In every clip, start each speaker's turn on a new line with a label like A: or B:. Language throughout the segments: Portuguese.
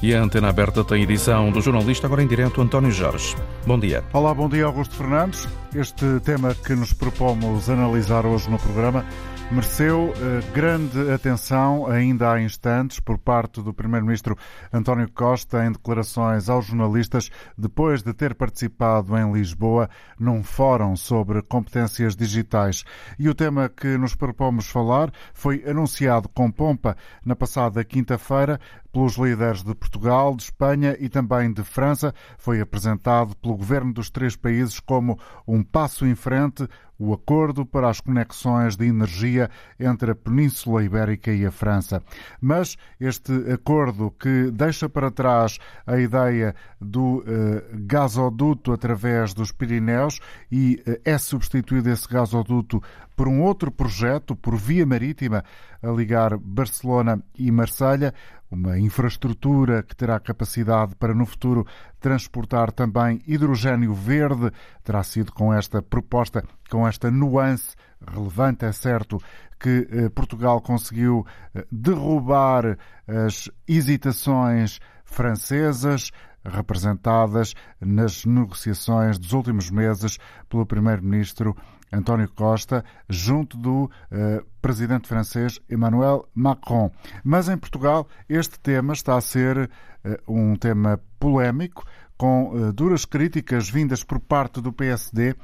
A: E a antena aberta tem edição do jornalista, agora em direto, António Jorge. Bom dia.
B: Olá, bom dia, Augusto Fernandes. Este tema que nos propomos analisar hoje no programa mereceu eh, grande atenção ainda há instantes por parte do Primeiro-Ministro António Costa em declarações aos jornalistas depois de ter participado em Lisboa num fórum sobre competências digitais. E o tema que nos propomos falar foi anunciado com pompa na passada quinta-feira pelos líderes de Portugal, de Espanha e também de França. Foi apresentado pelo governo dos três países como um passo em frente, o acordo para as conexões de energia entre a Península Ibérica e a França. Mas este acordo que deixa para trás a ideia do eh, gasoduto através dos Pirineus e eh, é substituído esse gasoduto por um outro projeto por via marítima a ligar Barcelona e Marselha, uma infraestrutura que terá capacidade para no futuro transportar também hidrogênio verde. Terá sido com esta proposta, com esta nuance relevante, é certo, que eh, Portugal conseguiu eh, derrubar as hesitações francesas representadas nas negociações dos últimos meses pelo primeiro-ministro António Costa, junto do uh, presidente francês Emmanuel Macron. Mas em Portugal, este tema está a ser uh, um tema polémico, com uh, duras críticas vindas por parte do PSD,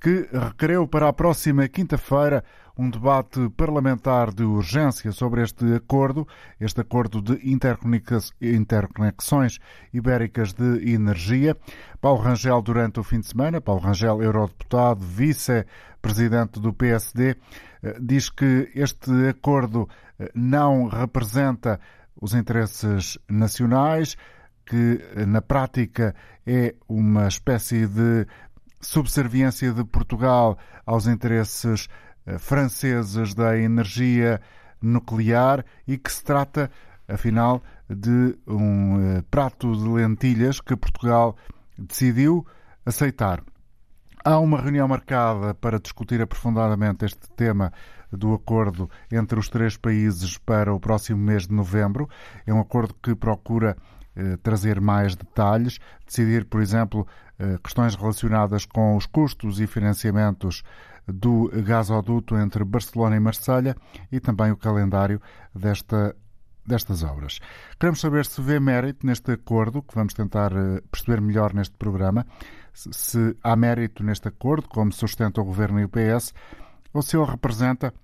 B: que requereu para a próxima quinta-feira um debate parlamentar de urgência sobre este acordo, este acordo de interconexões ibéricas de energia. Paulo Rangel, durante o fim de semana, Paulo Rangel, eurodeputado, vice-presidente do PSD, eh, diz que este acordo eh, não representa os interesses nacionais, que eh, na prática é uma espécie de subserviência de Portugal aos interesses eh, franceses da energia nuclear e que se trata, afinal, de um eh, prato de lentilhas que Portugal decidiu aceitar. Há uma reunião marcada para discutir aprofundadamente este tema do acordo entre os três países para o próximo mês de novembro. É um acordo que procura trazer mais detalhes, decidir, por exemplo, eh, questões relacionadas com os custos e financiamentos do gasoduto entre Barcelona e Marselha e também o calendário desta destas obras. Queremos saber se vê mérito neste acordo, que vamos tentar eh, perceber melhor neste programa, se há mérito neste acordo, como sustenta o Governo e o PS, ou se ele representa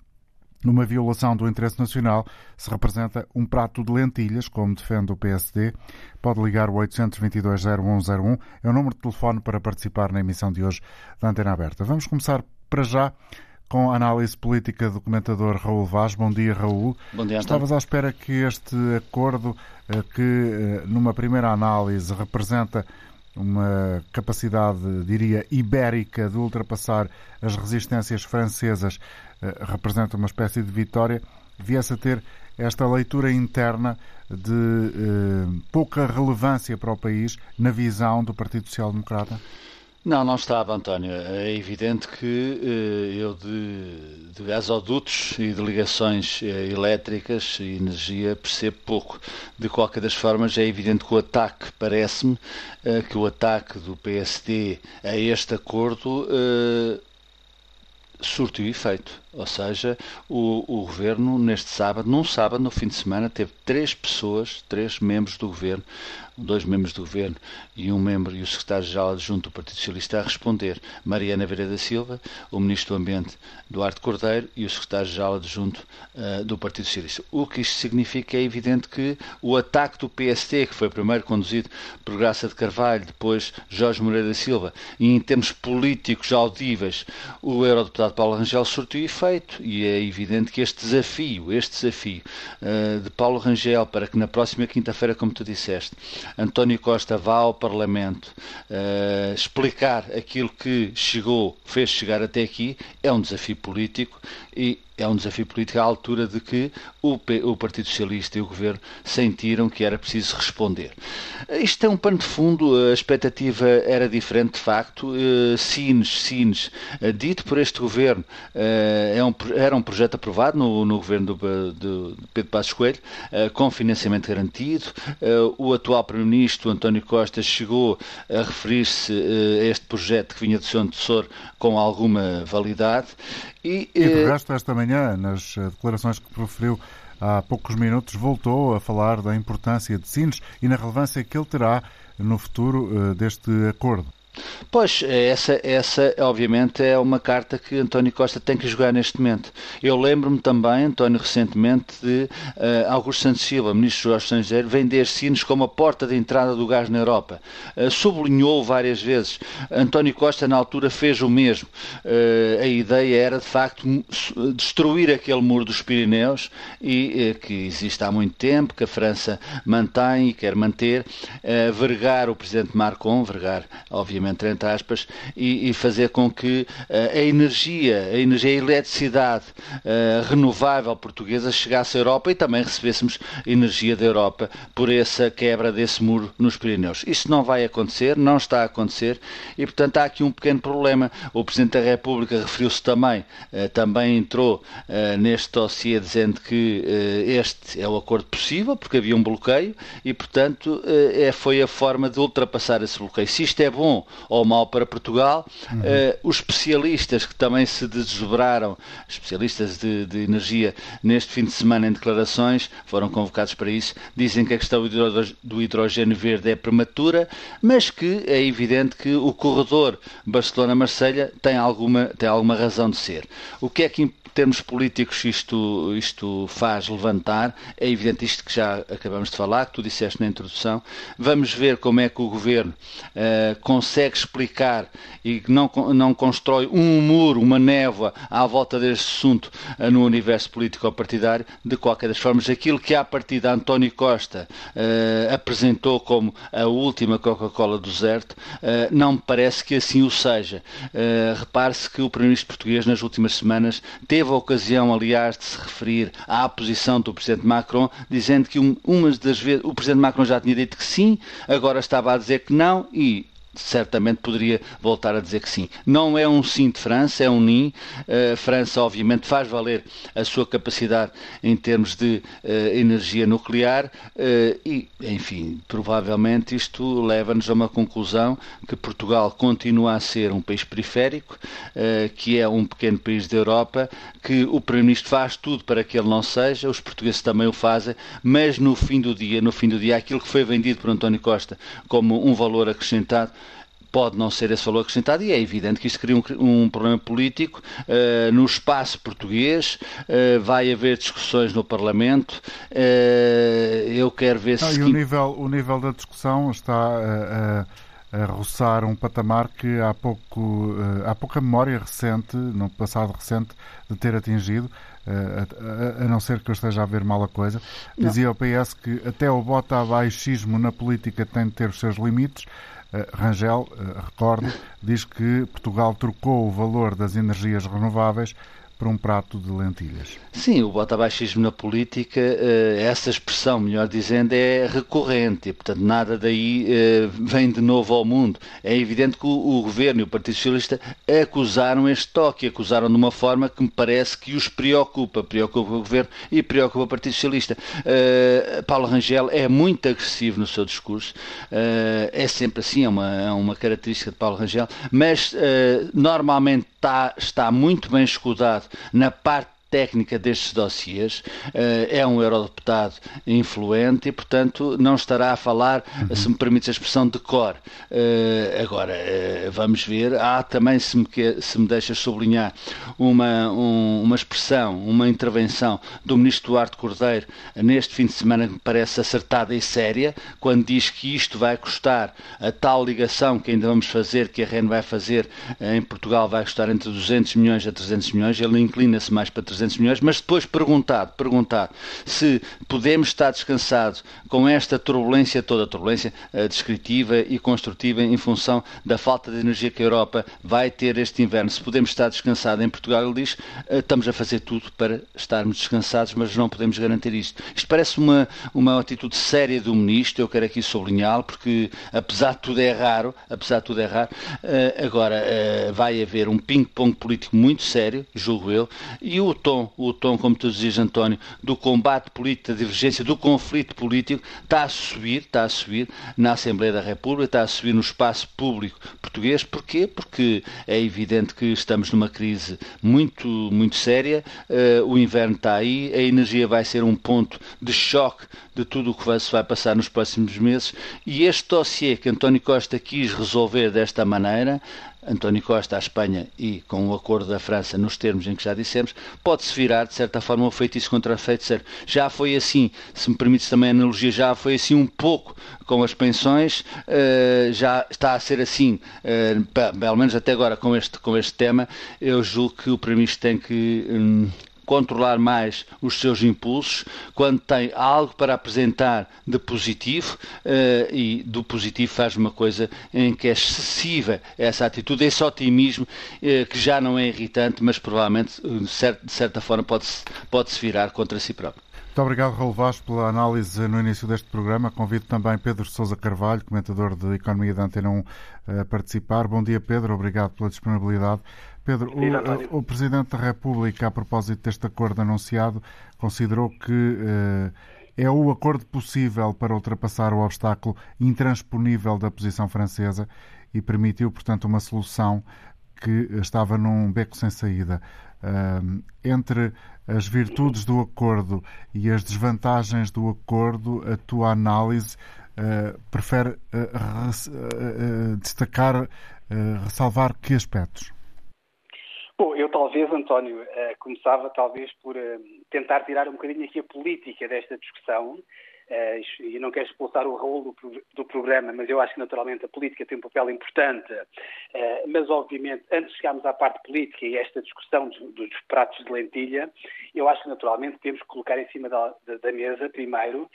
B: numa violação do interesse nacional, se representa um prato de lentilhas, como defende o PSD. Pode ligar o 822-0101, é o número de telefone para participar na emissão de hoje da Antena Aberta. Vamos começar para já com a análise política do comentador Raul Vaz. Bom dia, Raul.
C: Bom dia,
B: Estavas à espera que este acordo, eh, que eh, numa primeira análise representa uma capacidade, diria, ibérica de ultrapassar as resistências francesas, representa uma espécie de vitória, viesse a ter esta leitura interna de eh, pouca relevância para o país na visão do Partido Social Democrata?
C: Não, não estava, António. É evidente que eh, eu de, de gasodutos e de ligações eh, elétricas e energia percebo pouco. De qualquer das formas, é evidente que o ataque, parece-me, eh, que o ataque do PSD a este acordo eh, surtiu efeito. Ou seja, o, o governo, neste sábado, num sábado, no fim de semana, teve três pessoas, três membros do governo, dois membros do governo e um membro e o secretário-geral adjunto do Partido Socialista a responder. Mariana Vieira da Silva, o ministro do Ambiente Duarte Cordeiro e o secretário-geral adjunto uh, do Partido Socialista. O que isto significa é evidente que o ataque do PST, que foi primeiro conduzido por Graça de Carvalho, depois Jorge Moreira da Silva, e em termos políticos audíveis, o eurodeputado Paulo Rangel surtiu e é evidente que este desafio, este desafio uh, de Paulo Rangel para que na próxima quinta-feira, como tu disseste, António Costa vá ao Parlamento uh, explicar aquilo que chegou, fez chegar até aqui, é um desafio político e é um desafio político à altura de que o, o, Partido Socialista e o Governo sentiram que era preciso responder. Isto é um pano de fundo, a expectativa era diferente de facto. Uh, Sines, Sines, uh, dito por este Governo, uh, é um, era um projeto aprovado no, no Governo do, do, Pedro Passos Coelho, com financiamento garantido. o atual Primeiro-Ministro, António Costa, chegou a referir-se a este projeto que vinha do Senhor Tesouro com alguma validade.
B: E, e de resto, esta manhã, nas declarações que proferiu há poucos minutos, voltou a falar da importância de Sines e na relevância que ele terá no futuro deste acordo.
C: Pois, essa, essa obviamente é uma carta que António Costa tem que jogar neste momento. Eu lembro-me também, António, recentemente, de uh, Augusto Santos Silva, ministro Jorge Estrangeiro, vender Sines como a porta de entrada do gás na Europa. Uh, sublinhou várias vezes. António Costa, na altura, fez o mesmo. Uh, a ideia era, de facto, destruir aquele muro dos Pirineus e que existe há muito tempo, que a França mantém e quer manter, vergar o presidente Macron, vergar, obviamente, entre aspas, e, e fazer com que uh, a energia, a energia, a eletricidade uh, renovável portuguesa chegasse à Europa e também recebêssemos energia da Europa por essa quebra desse muro nos Pirineus. Isso não vai acontecer, não está a acontecer e, portanto, há aqui um pequeno problema. O Presidente da República referiu-se também, uh, também entrou neste dossiê dizendo que este é o acordo possível, porque havia um bloqueio e, portanto, é, foi a forma de ultrapassar esse bloqueio. Se isto é bom ou mal para Portugal. Uhum. Uh, os especialistas que também se desdobraram, especialistas de, de, energia, neste fim de semana em declarações, foram convocados para isso, dizem que a questão do hidrogênio verde é prematura, mas que é evidente que o corredor Barcelona-Marselha tem alguma, tem alguma razão de ser. O que é que termos políticos isto, isto faz levantar, é evidente isto que já acabamos de falar, que tu disseste na introdução. Vamos ver como é que o governo uh, consegue explicar e não, não constrói um muro, uma névoa à volta deste assunto uh, no universo político-partidário. De qualquer das formas, aquilo que à partida António Costa uh, apresentou como a última Coca-Cola do deserto, não me parece que assim o seja. Repare-se que o Primeiro-Ministro português nas últimas semanas teve a ocasião, aliás, de se referir à posição do Presidente Macron, dizendo que umas das vezes o Presidente Macron já tinha dito que sim, agora estava a dizer que não e certamente poderia voltar a dizer que sim. Não é um sim de França, é um nim. A França, obviamente, faz valer a sua capacidade em termos de uh, energia nuclear uh, e, enfim, provavelmente isto leva-nos a uma conclusão que Portugal continua a ser um país periférico, que é um pequeno país da Europa, que o Primeiro-Ministro faz tudo para que ele não seja, os portugueses também o fazem, mas no fim do dia, no fim do dia, aquilo que foi vendido por António Costa como um valor acrescentado pode não ser esse valor acrescentado e é evidente que isto cria um, um problema político uh, no espaço português, uh, vai haver discussões no Parlamento, uh, eu quero ver
B: se... o, nível, o nível da discussão está a, roçar um patamar que há, pouco, há pouca memória recente, no passado recente, de ter atingido. A, a, a, não ser que eu esteja a ver mal a coisa. Dizia o PS que até o bota abaixismo na política tem de ter os seus limites. Eh, Rangel, eh, recordo, diz que Portugal trocou o valor das energias renováveis para um prato de lentilhas.
C: Sim, o botabaixismo na política, eh, essa expressão, melhor dizendo, é recorrente e, portanto, nada daí eh, vem de novo ao mundo. É evidente que o governo e o Partido Socialista acusaram este toque, acusaram de uma forma que me parece que os preocupa, preocupa o governo e preocupa o Partido Socialista. Uh, Paulo Rangel é muito agressivo no seu discurso, é sempre assim, é uma, é uma característica de Paulo Rangel, mas normalmente está, está muito bem escudado na parte técnica destes dossiês, eh, é um eurodeputado influente e, portanto, não estará a falar, uhum. se me permite a expressão, de cor. Eh, agora, eh, vamos ver. Há também, se me, se me deixas sublinhar, uma, um, uma expressão, uma intervenção do ministro Duarte Cordeiro neste fim de semana que me parece acertada e séria, quando diz que isto vai custar a tal ligação que ainda vamos fazer, que a REN vai fazer em Portugal, vai custar entre 200 milhões a 300 milhões. Ele inclina-se mais para 300 300 milhões, mas depois perguntado, perguntado se podemos estar descansados com esta turbulência toda, turbulência uh, descritiva e construtiva em função da falta de energia que a Europa vai ter este inverno, se podemos estar descansados em Portugal, ele diz, uh, estamos a fazer tudo para estarmos descansados, mas não podemos garantir isto. Isto parece uma, uma atitude séria do Ministro, eu quero aqui sublinhá-lo, porque apesar de tudo é raro, apesar de tudo é raro, uh, agora vai haver um ping-pong político muito sério, julgo eu, e o tom, o tom, como tu dizias, António, do combate político, da divergência, do conflito político, está a subir, está a subir na Assembleia da República, está a subir no espaço público português. Porquê? Porque é evidente que estamos numa crise muito, muito séria, uh, o inverno está aí, a energia vai ser um ponto de choque de tudo o que se vai passar nos próximos meses, e este dossiê que António Costa quis resolver desta maneira, António Costa à Espanha e com o acordo da França nos termos em que já dissemos, pode-se virar, de certa forma, um feitiço contra feiticeiro. Já foi assim, se me permites também a analogia, já foi assim um pouco com as pensões, uh, já está a ser assim, uh, pelo menos até agora com este, com este tema, eu julgo que o Primeiro-Ministro tem que... Um, controlar mais os seus impulsos, quando tem algo para apresentar de positivo uh, e do positivo faz uma coisa em que é excessiva essa atitude, esse otimismo uh, que já não é irritante, mas provavelmente de certa forma pode-se pode -se virar contra si próprio.
B: Muito obrigado, Raul Vaz, pela análise no início deste programa. Convido também Pedro Sousa Carvalho, comentador de Economia da Antena 1, a participar. Bom dia, Pedro. Obrigado pela disponibilidade. Pedro, o, o, Presidente da República, a propósito deste acordo anunciado, considerou que uh, é o acordo possível para ultrapassar o obstáculo intransponível da posição francesa e permitiu, portanto, uma solução que estava num beco sem saída. Uh, entre as virtudes do acordo e as desvantagens do acordo, a tua análise uh, prefere destacar, ressalvar que aspectos?
D: Bom, eu talvez, António, uh, começava talvez por uh, tentar tirar um bocadinho aqui a política desta discussão. Uh, e não quero expulsar o Raul do, programa, mas eu acho que naturalmente a política tem um papel importante. mas, obviamente, antes de chegarmos à parte política e esta discussão dos, pratos de lentilha, eu acho que naturalmente temos que colocar em cima da, da mesa, primeiro,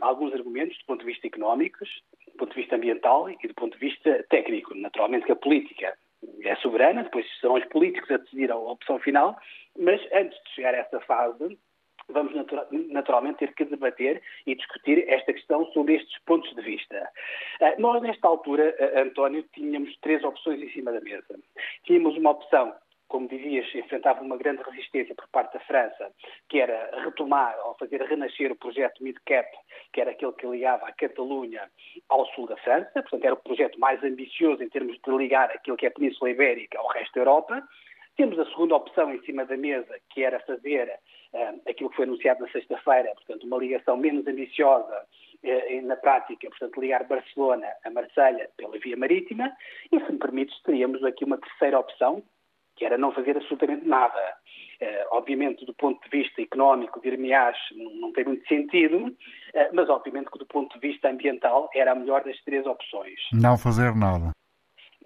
D: alguns argumentos do ponto de vista económicos, do ponto de vista ambiental e do ponto de vista técnico. Naturalmente que a política é soberana, depois serão os políticos a decidir a opção final, mas antes de chegar a essa fase, vamos naturalmente ter que debater e discutir esta questão sobre estes pontos de vista. Ah, nós, nesta altura, ah, António, tínhamos três opções em cima da mesa. Tínhamos uma opção como dizias, enfrentava uma grande resistência por parte da França, que era retomar ou fazer renascer o projeto MidCap, que era aquele que ligava a Catalunha ao sul da França, portanto era o projeto mais ambicioso em termos de ligar aquilo que é a Península Ibérica ao resto da Europa. Temos a segunda opção em cima da mesa, que era fazer uh, aquilo que foi anunciado na sexta-feira, portanto uma ligação menos ambiciosa uh, na prática, portanto ligar Barcelona a Marselha pela via marítima, e se me permites, teríamos aqui uma terceira opção, que era não fazer absolutamente nada. Uh, obviamente, do ponto de vista económico, dir-me-ás, não, não, tem muito sentido, uh, mas obviamente que do ponto de vista ambiental era a melhor das três opções.
B: Não fazer nada.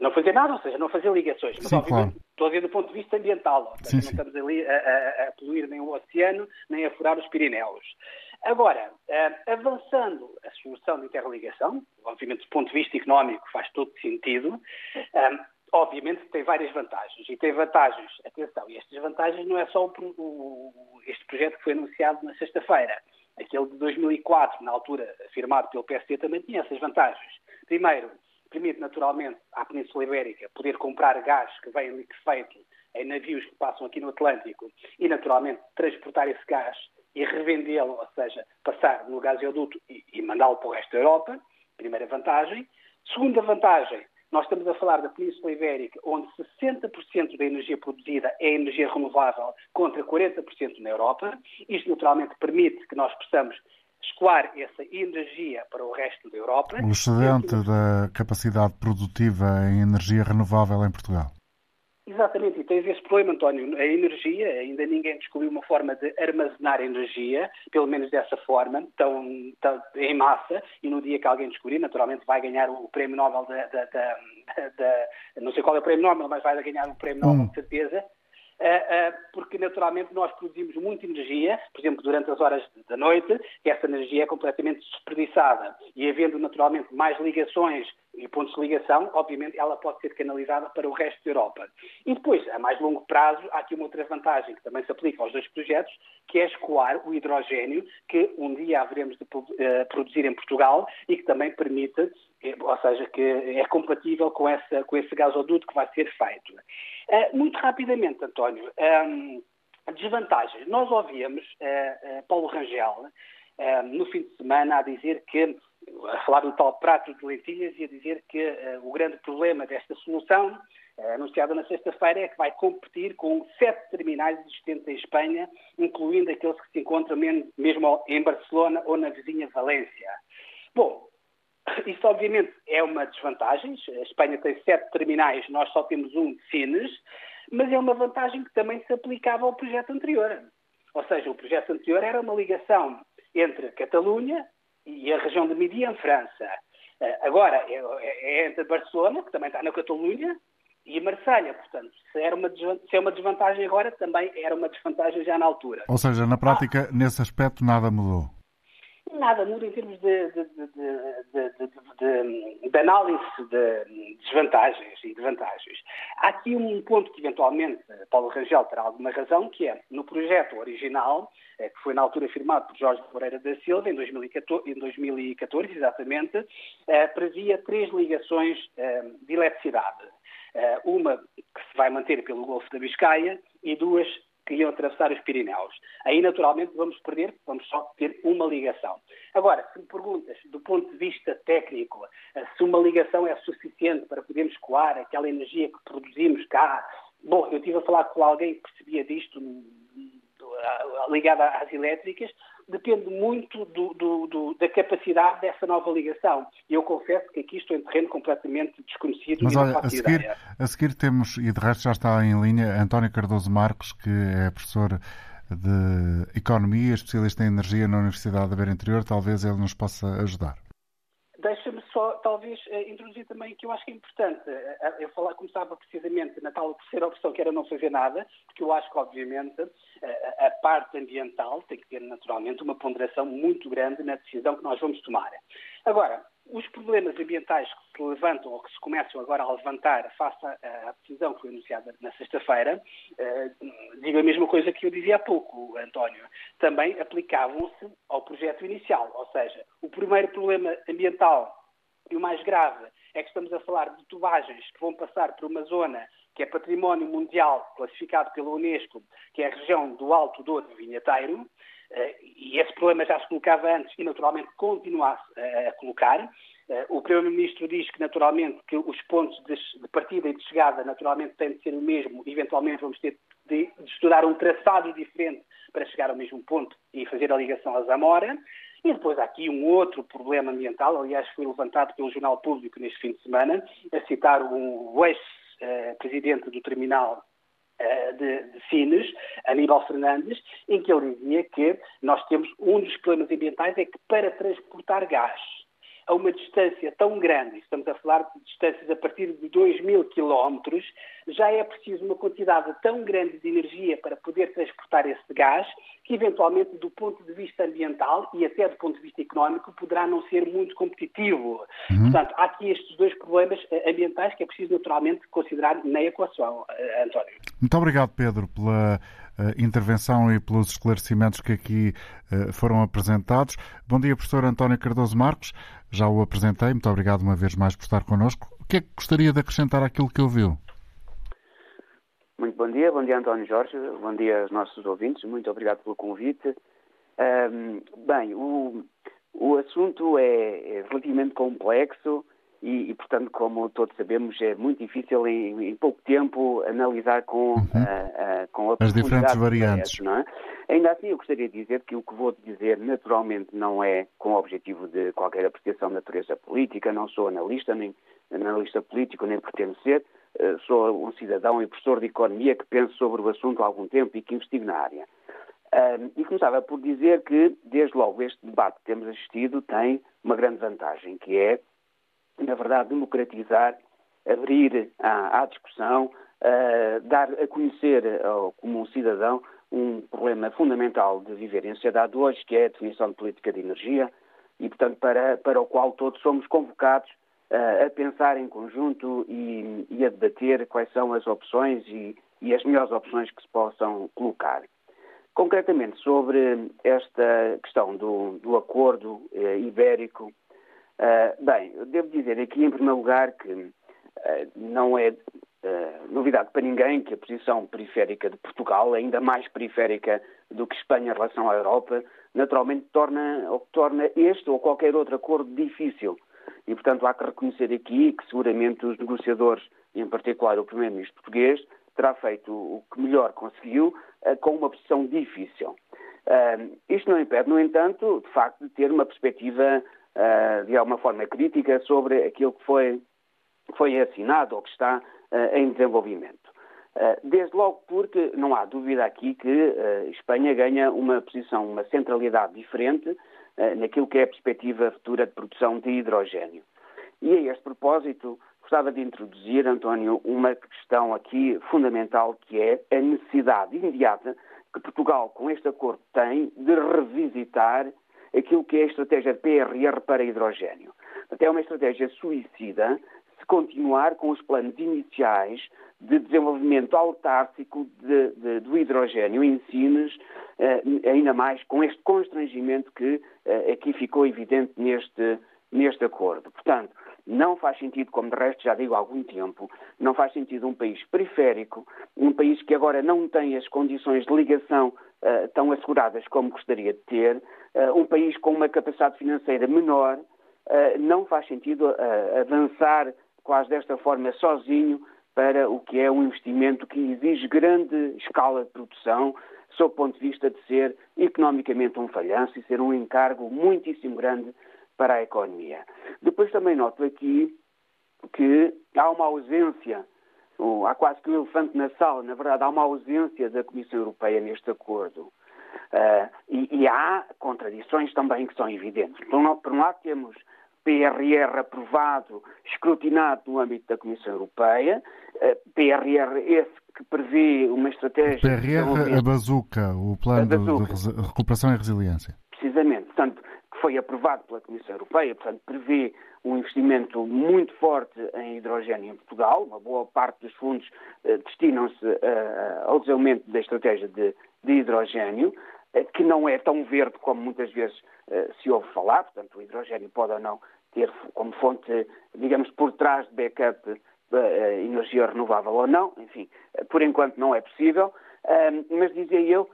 D: Não fazer nada, ou seja, não fazer ligações. Mas,
B: sim,
D: obviamente,
B: claro.
D: estou a ver do ponto de vista ambiental. Sim. Não estamos ali a, a, a, poluir nem o oceano, nem a furar os Pirineus. Agora, uh, avançando a solução de interligação, obviamente do ponto de vista económico faz todo sentido, obviamente tem várias vantagens. E tem vantagens, atenção, e estas vantagens não é só o, o, este projeto que foi anunciado na sexta-feira. Aquele de 2004, na altura afirmado pelo PSD, também tinha essas vantagens. Primeiro, permite naturalmente à Península Ibérica poder comprar gás que vem liquefeito em navios que passam aqui no Atlântico e naturalmente transportar esse gás e revendê-lo, ou seja, passar no gasoduto e, e mandá-lo para o resto da Europa. Primeira vantagem. Segunda vantagem, nós estamos a falar da Península Ibérica, onde 60% da energia produzida é energia renovável, contra 40% na Europa. Isto, naturalmente, permite que nós possamos escoar essa energia para o resto da Europa.
B: O excedente da capacidade produtiva em energia renovável em Portugal.
D: Exatamente, e tens esse problema, António. A energia, ainda ninguém descobriu uma forma de armazenar energia, pelo menos dessa forma, tão, tão em massa, e no dia que alguém descobrir, naturalmente vai ganhar o prémio Nobel da, da, da, da Não sei qual é o prémio Nobel, mas vai ganhar o prémio Nobel, de certeza. porque naturalmente nós produzimos muita energia, por exemplo, durante as horas da noite, essa energia é completamente desperdiçada. E havendo naturalmente mais ligações e pontos de ligação, obviamente ela pode ser canalizada para o resto da Europa. E depois, a mais longo prazo, há aqui uma outra vantagem que também se aplica aos dois projetos, que é escoar o hidrogênio que um dia haveremos de uh, produzir em Portugal e que também permite, eh, ou seja, que é compatível com, essa, com esse gasoduto que vai ser feito. Uh, muito rapidamente, António, um, desvantagens. Nós ouvíamos Paulo Rangel no fim de semana a dizer que a falar do tal prato de lentilhas e a dizer que uh, o grande problema desta solução, uh, anunciada na sexta-feira, é que vai competir com sete terminais existentes em Espanha, incluindo aqueles que se encontram mesmo em Barcelona ou na vizinha Valência. Bom, isso obviamente é uma desvantagem. A Espanha tem sete terminais, nós só temos um de Sines, mas é uma vantagem que também se aplicava ao projeto anterior. Ou seja, o projeto anterior era uma ligação entre Catalunha, e a região de Midi em França. Eh, agora, é, é, é entre Barcelona, que também está na Catalunha, e Marselha. Portanto, se, era uma se é uma desvantagem agora, também era uma desvantagem já na altura.
B: Ou seja, na prática, ah, nesse aspecto, nada mudou.
D: Nada muda em termos de, de, de, de, análise de desvantagens e de vantagens. Há aqui um ponto que, eventualmente, Paulo Rangel terá alguma razão, que é, no projeto original, eh, que foi na altura firmado por Jorge Moreira da Silva, em 2014, em 2014 exatamente, eh, previa três ligações eh, de eletricidade. Uma que se vai manter pelo Golfo da Biscaia e duas que iam atravessar os Pirineus. Aí, naturalmente, vamos perder, vamos só ter uma ligação. Agora, se me perguntas, do ponto de vista técnico, se uma ligação é suficiente para podermos coar aquela energia que produzimos cá, bom, eu estive a falar com alguém que percebia disto ligada às elétricas, depende muito do, do, do, da capacidade dessa nova ligação. E eu confesso que aqui estou em terreno completamente desconhecido
B: Mas, olha, a seguir, a seguir temos, e de resto já está em linha, António Cardoso Marcos, que é professor de Economia, especialista em Energia na Universidade da Beira Interior. Talvez ele nos possa ajudar.
D: Deixa-me só, talvez, eh, introduzir também que eu acho que é importante. Eh, eh, eu falar, começava precisamente na tal terceira opção, que era não fazer nada, porque eu acho que, obviamente, a parte ambiental tem que ter, naturalmente, uma ponderação muito grande na decisão que nós vamos tomar. Agora, os problemas ambientais que se levantam ou que se começam agora a levantar face à, decisão que foi anunciada na sexta-feira, digo a mesma coisa que eu dizia há pouco, António, também aplicavam-se ao projeto inicial. Ou seja, o primeiro problema ambiental e o mais grave é que estamos a falar de tubagens que vão passar por uma zona que é património mundial classificado pela Unesco, que é a região do Alto Douro Vinheteiro, eh, e esse problema já se colocava antes e naturalmente continua a colocar. Eh, o Primeiro-Ministro diz que naturalmente que os pontos de partida e de chegada naturalmente têm de ser o mesmo, eventualmente vamos ter de estudar um traçado diferente para chegar ao mesmo ponto e fazer a ligação a Zamora. E depois há aqui um outro problema ambiental, aliás foi levantado pelo Jornal Público neste fim de semana, a citar um ex-presidente do terminal eh, de, de Sines, Aníbal Fernandes, em que ele dizia que nós temos um dos problemas ambientais é que para transportar gás a uma distância tão grande, estamos a falar de distâncias a partir de 2 mil quilómetros, já é preciso uma quantidade tão grande de energia para poder transportar esse gás, que eventualmente, do ponto de vista ambiental e até do ponto de vista económico, poderá não ser muito competitivo. Uhum. Portanto, há aqui estes dois problemas eh, ambientais que é preciso naturalmente considerar na equação, eh, António.
B: Muito obrigado, Pedro, pela intervenção e pelos esclarecimentos que aqui uh, foram apresentados. Bom dia, professor António Cardoso Marcos. Já o apresentei. Muito obrigado uma vez mais por estar connosco. O que é que gostaria de acrescentar àquilo que ouviu?
E: Muito bom dia, bom dia António Jorge, bom dia aos nossos ouvintes, muito obrigado pelo convite. Um, bem, o, o assunto é, é relativamente complexo e, e, portanto, como todos sabemos, é muito difícil em, em pouco tempo analisar com, uhum. uh, uh, com a
B: as diferentes variantes.
E: é? Ainda assim, eu gostaria de dizer que o que vou dizer, naturalmente, não é com o objetivo de qualquer apreciação de natureza política, não sou analista, nem analista político, nem pretendo ser, uh, sou um cidadão e professor de economia que penso sobre o assunto há algum tempo e que investigo na área. e começava por dizer que, desde logo, este debate que temos assistido tem uma grande vantagem, que é na verdade, democratizar abrir à, à discussão, dar a conhecer ao comum cidadão um problema fundamental de viver em sociedade hoje, que é a definição de política de energia, e, portanto, para, para o qual todos somos convocados uh, a pensar em conjunto e, e, a debater quais são as opções e, e, as melhores opções que se possam colocar. Concretamente, sobre esta questão do, do acordo uh, ibérico, uh, bem, devo dizer aqui, em primeiro lugar, que não é Uh, novidade para ninguém que a posição periférica de Portugal, ainda mais periférica do que Espanha em relação à Europa, naturalmente torna, ou torna este ou qualquer outro acordo difícil. E, portanto, há que reconhecer aqui que seguramente os negociadores, em particular o Primeiro-Ministro português, terá feito o que melhor conseguiu uh, com uma posição difícil. Uh, isto não impede, no entanto, de facto, de ter uma perspectiva de alguma forma crítica sobre aquilo que foi, foi assinado ou que está eh, em desenvolvimento. Eh, desde logo porque não há dúvida aqui que eh, Espanha ganha uma posição, uma centralidade diferente naquilo que é a perspectiva futura de produção de hidrogênio. E a este propósito, gostava de introduzir, António, uma questão aqui fundamental que é a necessidade imediata que Portugal, com este acordo, tem de revisitar aquilo que é a estratégia PRR para hidrogênio. Até é uma estratégia suicida se continuar com os planos iniciais de desenvolvimento autárquico de, de, do hidrogênio em Sines, eh, ainda mais com este constrangimento que eh, aqui ficou evidente neste, neste acordo. Portanto, não faz sentido, como de resto já digo há algum tempo, não faz sentido um país periférico, um país que agora não tem as condições de ligação uh, tão asseguradas como gostaria de ter, uh, um país com uma capacidade financeira menor, uh, não faz sentido avançar quase desta forma sozinho para o que é um investimento que exige grande escala de produção, sob o ponto de vista de ser economicamente um falhanço e ser um encargo muitíssimo grande para a economia. Depois também noto aqui que há uma ausência, há quase que um elefante na sala, na verdade, há uma ausência da Comissão Europeia neste acordo. Uh, e, e, há contradições também que são evidentes. Por um, por um lado, temos PRR aprovado, escrutinado no âmbito da Comissão Europeia, eh, PRR esse que prevê uma estratégia...
B: PRR, a bazuca, o plano bazuca. de recuperação e resiliência.
E: Precisamente, portanto, foi aprovado pela Comissão Europeia, portanto, prevê um investimento muito forte em hidrogênio em Portugal, uma boa parte dos fundos eh, destinam-se eh, ao desenvolvimento da estratégia de, de hidrogênio, eh, que não é tão verde como muitas vezes eh, se ouve falar, portanto, o hidrogênio pode ou não ter como fonte, digamos, por trás de backup uh, energia renovável ou não, enfim, por enquanto não é possível, mas dizia eu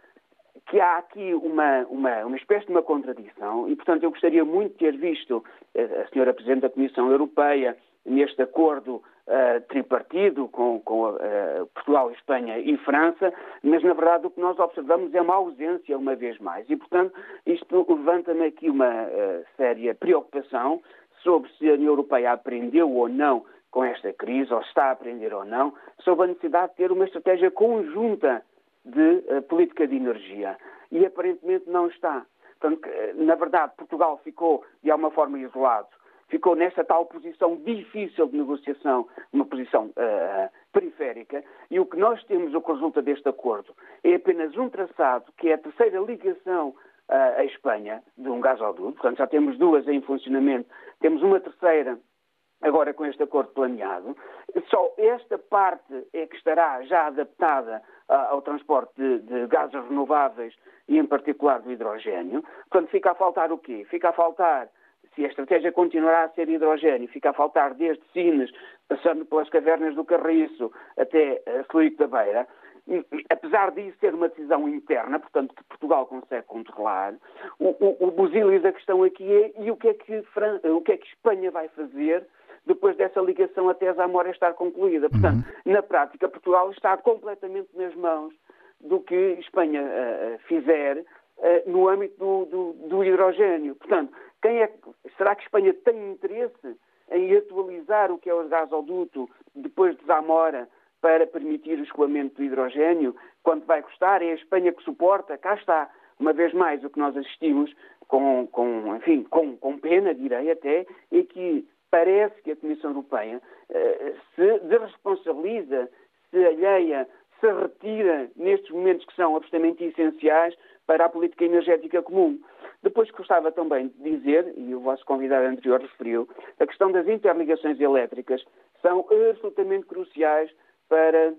E: que há aqui uma, uma, uma espécie de uma contradição e, portanto, eu gostaria muito de ter visto a senhora Presidente da Comissão Europeia neste acordo uh, tripartido com, com uh, Portugal, Espanha e França, mas na verdade o que nós observamos é uma ausência uma vez mais. E, portanto, isto levanta-me aqui uma uh, séria preocupação sobre se a União Europeia aprendeu ou não com esta crise, ou está a aprender ou não, sobre a necessidade de ter uma estratégia conjunta de uh, política de energia. E aparentemente não está. Portanto, na verdade, Portugal ficou de alguma forma isolado, ficou nesta tal posição difícil de negociação, uma posição uh, periférica, e o que nós temos, o que resulta deste acordo, é apenas um traçado, que é a terceira ligação a Espanha de um gasoduto, portanto já temos duas em funcionamento, temos uma terceira agora com este acordo planeado. Só esta parte é que estará já adaptada ao transporte de, de gases renováveis e em particular do hidrogênio. Portanto, fica a faltar o quê? Fica a faltar se a estratégia continuará a ser hidrogênio, fica a faltar desde Sines, passando pelas cavernas do Carriço até a Sluico da Beira, apesar disso ser uma decisão interna, portanto, que Portugal consegue controlar, o, o, o da questão aqui é e o que é que, Fran... o que, é que Espanha vai fazer depois dessa ligação até Zamora estar concluída. Portanto, uhum. na prática, Portugal está completamente nas mãos do que Espanha uh, fizer uh, no âmbito do, do, do, hidrogênio. Portanto, quem é, será que Espanha tem interesse em atualizar o que é o gasoduto depois de Zamora para permitir o escoamento do hidrogênio, quanto vai custar, é a Espanha que suporta, cá está. Uma vez mais, o que nós assistimos com, com enfim, com, com pena, direi até, é que parece que a Comissão Europeia uh, se desresponsabiliza, se alheia, se retira nestes momentos que são absolutamente essenciais para a política energética comum. Depois gostava também de dizer, e o vosso convidado anterior referiu, a questão das interligações elétricas são absolutamente cruciais para,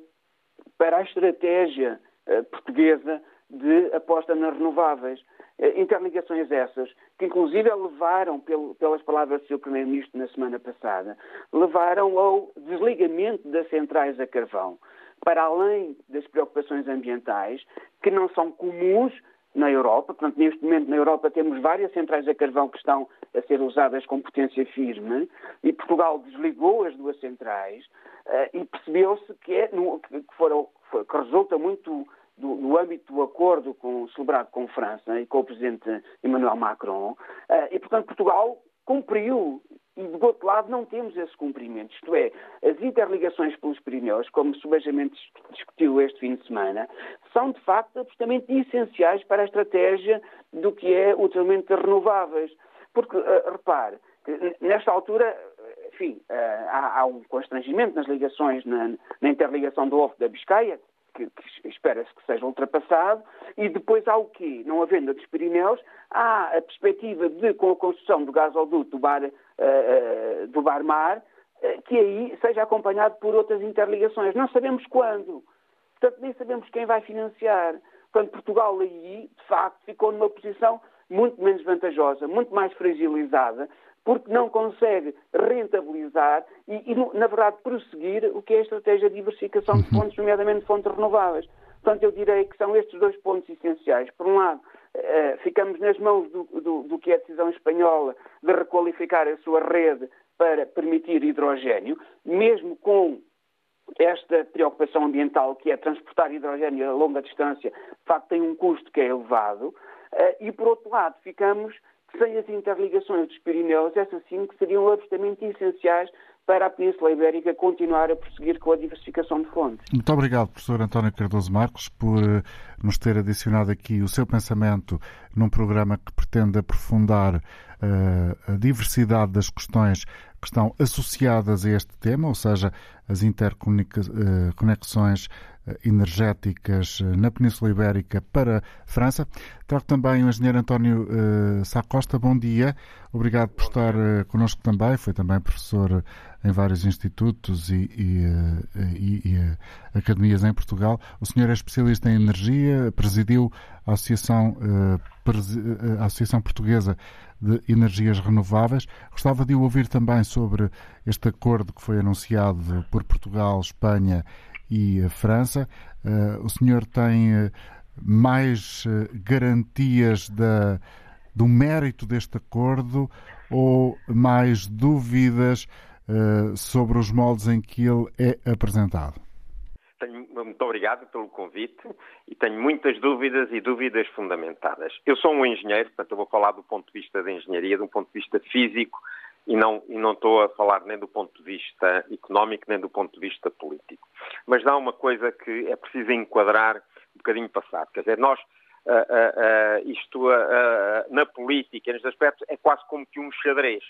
E: para a estratégia uh, portuguesa de aposta nas renováveis. Uh, interligações essas, que inclusive levaram, pelas palavras do Sr. Primeiro-Ministro na semana passada, levaram ao desligamento das centrais a carvão, para além das preocupações ambientais, que não são comuns na Europa. Portanto, neste momento na Europa temos várias centrais a carvão que estão a ser usadas com potência firme e Portugal desligou as duas centrais uh, e percebeu-se que, é, que, foram, que resulta muito do, do, âmbito do acordo com, celebrado com França e com o presidente Emmanuel Macron. Uh, e, portanto, Portugal cumpriu e do outro lado não temos esse cumprimento. Isto é, as interligações pelos Pirineus, como subejamente discutiu este fim de semana, são de facto absolutamente essenciais para a estratégia do que é o desenvolvimento de renováveis. Porque, uh, repare, nesta altura, enfim, uh, há, um constrangimento nas ligações, na, interligação do Golfo da Biscaia, que, que espera-se que seja ultrapassado, e depois há o quê? Não havendo a dos Pirineus, há a perspectiva de, com a construção do gasoduto do Bar, uh, do Bar Mar, uh, que aí seja acompanhado por outras interligações. Não sabemos quando. Portanto, nem sabemos quem vai financiar. Portanto, Portugal aí, de facto, ficou numa posição muito menos vantajosa, muito mais fragilizada, porque não consegue rentabilizar e, e, na verdade, prosseguir o que é a estratégia de diversificação de fontes, nomeadamente fontes renováveis. Portanto, eu direi que são estes dois pontos essenciais. Por um lado, eh, ficamos nas mãos do, do, do, que é a decisão espanhola de requalificar a sua rede para permitir hidrogênio, mesmo com esta preocupação ambiental, que é transportar hidrogênio a longa distância, de facto tem um custo que é elevado. Eh, e, por outro lado, ficamos sem as interligações dos Pirineus, essas sim que seriam absolutamente essenciais para a Península Ibérica continuar a prosseguir com a diversificação de fontes.
B: Muito obrigado, professor António Cardoso Marcos, por eh, nos ter adicionado aqui o seu pensamento num programa que pretende aprofundar uh, a diversidade das questões que estão associadas a este tema, ou seja, as interconexões eh, energéticas na Península Ibérica para a França. Trago também o engenheiro António uh, Sacosta. Bom dia. Obrigado por estar uh, connosco também. Foi também professor em vários institutos e, e, e, e academias em Portugal. O senhor é especialista em energia, presidiu a Associação, a Associação Portuguesa de Energias Renováveis. Gostava de o ouvir também sobre este acordo que foi anunciado por Portugal, Espanha e a França. Uh, o senhor tem uh, mais uh, garantias da, do mérito deste acordo ou mais dúvidas sobre os moldes em que ele é apresentado?
F: Tenho, muito obrigado pelo convite e tenho muitas dúvidas e dúvidas fundamentadas. Eu sou um engenheiro, portanto eu vou falar do ponto de vista da engenharia, de um ponto de vista físico e não, e não estou a falar nem do ponto de vista económico nem do ponto de vista político. Mas dá uma coisa que é preciso enquadrar um bocadinho passado. Quer dizer, nós, uh, uh, isto na política, nestes aspectos, é quase como que um xadrez.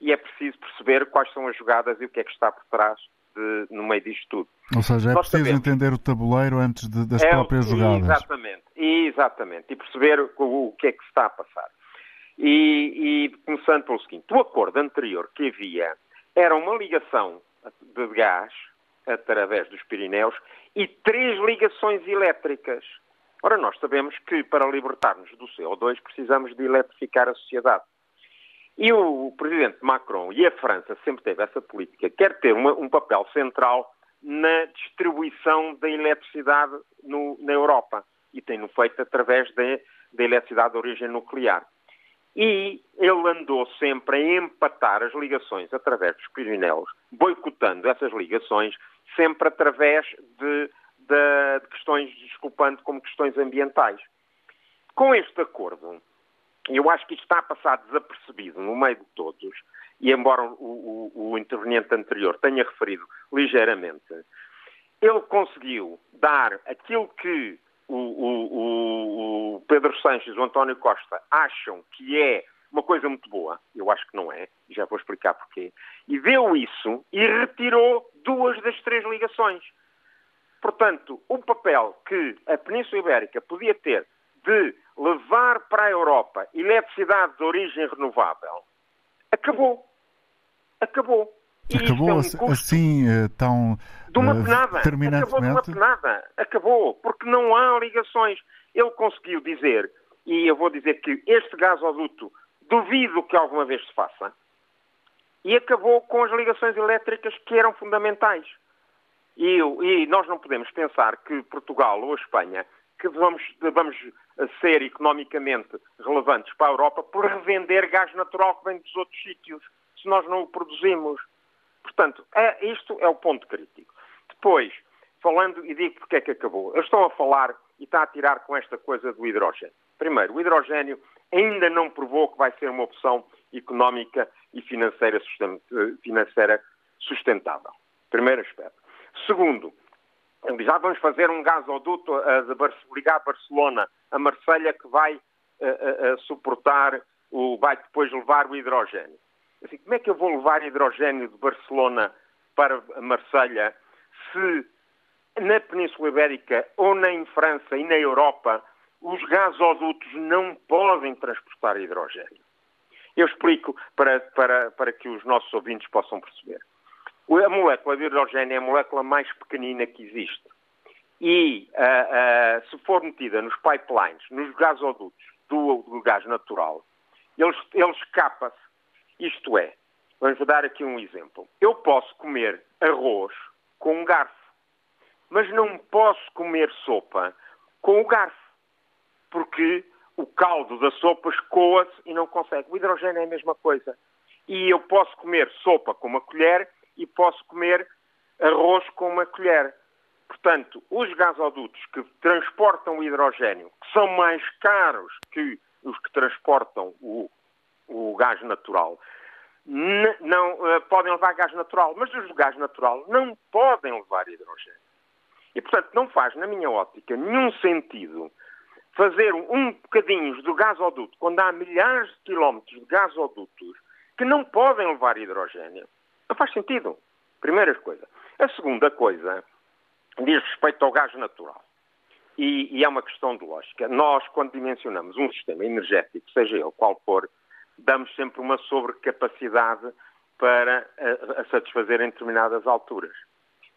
F: E é preciso perceber quais são as jogadas e o que é que está por trás de, no meio disto tudo.
B: Ou seja, é Nós preciso sabemos. entender o tabuleiro antes de, das é, próprias jogadas.
F: Exatamente, exatamente. E perceber o, o que é que está a passar. E, e começando pelo seguinte, o acordo anterior que havia era uma ligação de gás através dos Pirineus e três ligações elétricas. Ora, nós sabemos que para libertar-nos do CO2 precisamos de eletrificar a sociedade. E o presidente Macron e a França sempre teve essa política, quer ter uma, um papel central na distribuição da eletricidade na Europa. E tem-no feito através da eletricidade de origem nuclear. E ele andou sempre a empatar as ligações através dos Pirineus, boicotando essas ligações, sempre através de, de, de questões, desculpando como questões ambientais. Com este acordo, eu acho que isto está a passar desapercebido no meio de todos, e embora o, o, o interveniente anterior tenha referido ligeiramente, ele conseguiu dar aquilo que o, o, o, Pedro Sanches e o António Costa acham que é uma coisa muito boa, eu acho que não é, e já vou explicar porquê, tirou duas das três ligações. Portanto, o papel que a Península Ibérica podia ter de levar para a Europa eletricidade de origem renovável acabou. Acabou.
B: E acabou é um assim eh, tão
F: de uma uh, penada. Acabou de uma penada. Acabou. Porque não há ligações. Ele conseguiu dizer, e eu vou dizer que este gasoduto duvido que alguma vez se faça, e acabou com as ligações elétricas que eram fundamentais. E, e nós não podemos pensar que Portugal ou a Espanha que vamos, vamos ser economicamente relevantes para a Europa por revender gás natural que vem dos outros sítios, se nós não o produzimos. Portanto, é, isto é o ponto crítico. Depois, falando, e digo porque é que acabou, eu estou a falar e está a tirar com esta coisa do hidrogênio. Primeiro, o hidrogênio ainda não provou que vai ser uma opção económica e financeira, financeira sustentável. Primeiro aspecto. Segundo, já vamos fazer um gasoduto a, ligar a Barcelona a Marselha que vai a, a, suportar, o, vai depois levar o hidrogênio. Assim, como é que eu vou levar hidrogênio de Barcelona para Marselha se na Península Ibérica ou nem em França e na Europa os gasodutos não podem transportar hidrogênio? Eu explico para, para, para que os nossos ouvintes possam perceber. A molécula de hidrogênio é a molécula mais pequenina que existe. E uh, uh, se for metida nos pipelines, nos gasodutos do, do gás natural, ele, ele escapa-se. Isto é, vamos dar aqui um exemplo. Eu posso comer arroz com um garfo, mas não posso comer sopa com o garfo, porque o caldo da sopa escoa-se e não consegue. O hidrogênio é a mesma coisa. E eu posso comer sopa com uma colher e posso comer arroz com uma colher. Portanto, os gasodutos que transportam o hidrogênio, que são mais caros que os que transportam o, o gás natural, não uh, podem levar gás natural, mas os gás natural não podem levar hidrogênio. E, portanto, não faz, na minha ótica, nenhum sentido fazer um bocadinho do gasoduto, quando há milhares de quilómetros de gasodutos que não podem levar hidrogênio. Não faz sentido. Primeira coisa. A segunda coisa diz respeito ao gás natural. E, e, é uma questão de lógica. Nós, quando dimensionamos um sistema energético, seja ele qual for, damos sempre uma sobrecapacidade para a, a satisfazer em determinadas alturas.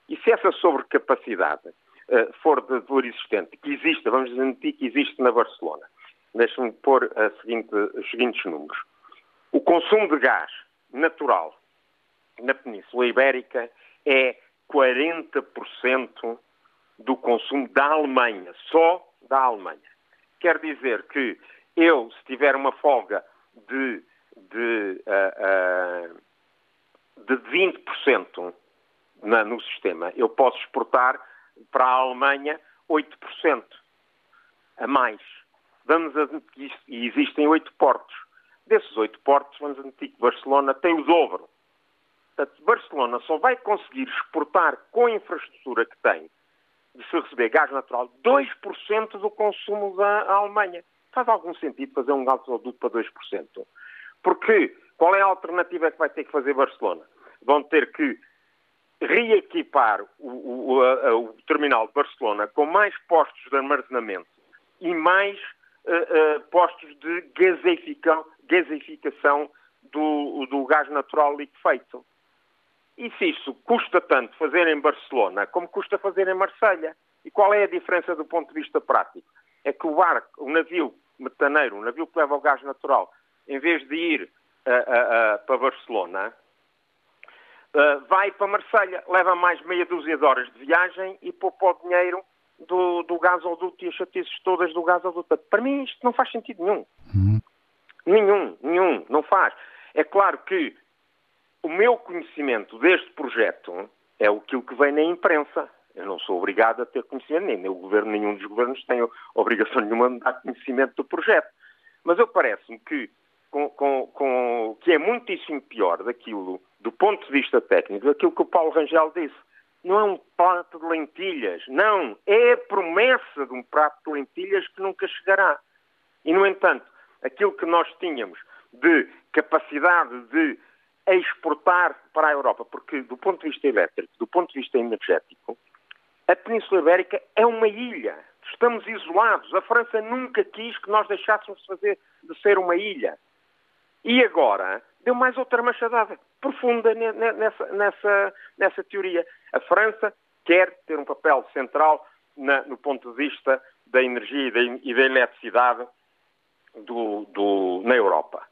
F: E se essa sobrecapacidade uh, for de valor existente, que existe, vamos admitir que existe na Barcelona, deixe-me pôr seguinte, os seguintes números. O consumo de gás natural na Península Ibérica é 40% do consumo da Alemanha, só da Alemanha. Quer dizer que eu, se tiver uma folga de, de, uh, uh, de 20% na, no sistema, eu posso exportar para a Alemanha 8% a mais. Vamos admitir, e existem oito portos. Desses oito portos, vamos admitir que Barcelona tem o dobro. Portanto, Barcelona só vai conseguir exportar com a infraestrutura que tem de se receber gás natural 2% do consumo da Alemanha. Faz algum sentido fazer um gasoduto para 2%? Porque qual é a alternativa que vai ter que fazer Barcelona? Vão ter que reequipar o, o, a, o terminal de Barcelona com mais postos de armazenamento e mais uh, uh, postos de gasificação do, do gás natural liquefeito. E se isso custa tanto fazer em Barcelona como custa fazer em Marselha? E qual é a diferença do ponto de vista prático? É que o barco, o navio metaneiro, o navio que leva o gás natural, em vez de ir uh, uh, uh, para Barcelona, vai para Marselha, leva mais meia dúzia de horas de viagem e poupa o dinheiro do, do gasoduto e as chatices todas do gasoduto. Para mim isto não faz sentido nenhum. Uhum. Nenhum, nenhum, não faz. É claro que o meu conhecimento deste projeto é aquilo que vem na imprensa. Eu não sou obrigado a ter conhecimento, nem o governo, nenhum dos governos tem obrigação nenhuma de dar conhecimento do projeto. Mas eu parece-me que, com, com, com, que é muitíssimo pior daquilo, do ponto de vista técnico, daquilo que o Paulo Rangel disse. Não é um prato de lentilhas, não. É a promessa de um prato de lentilhas que nunca chegará. E, no entanto, aquilo que nós tínhamos de capacidade de exportar para a Europa, porque do ponto de vista elétrico, do ponto de vista energético, a Península Ibérica é uma ilha. Estamos isolados. A França nunca quis que nós deixássemos de, fazer, de ser uma ilha. E agora deu mais outra machadada profunda nessa, nessa, nessa teoria. A França quer ter um papel central na, no ponto de vista da energia e da, e da eletricidade do, do, na Europa.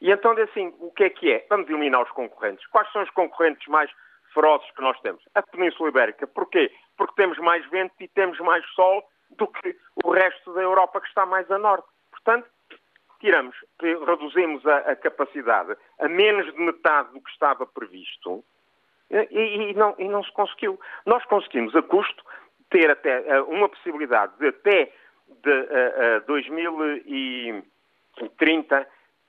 F: E então, assim, o que é que é? Vamos eliminar os concorrentes. Quais são os concorrentes mais ferozes que nós temos? A Península Ibérica. Porquê? Porque temos mais vento e temos mais sol do que o resto da Europa que está mais a norte. Portanto, tiramos, reduzimos a, a capacidade a menos de metade do que estava previsto e, e, não, e não se conseguiu. Nós conseguimos, a custo, ter até uma possibilidade de até de, uh, uh, 2030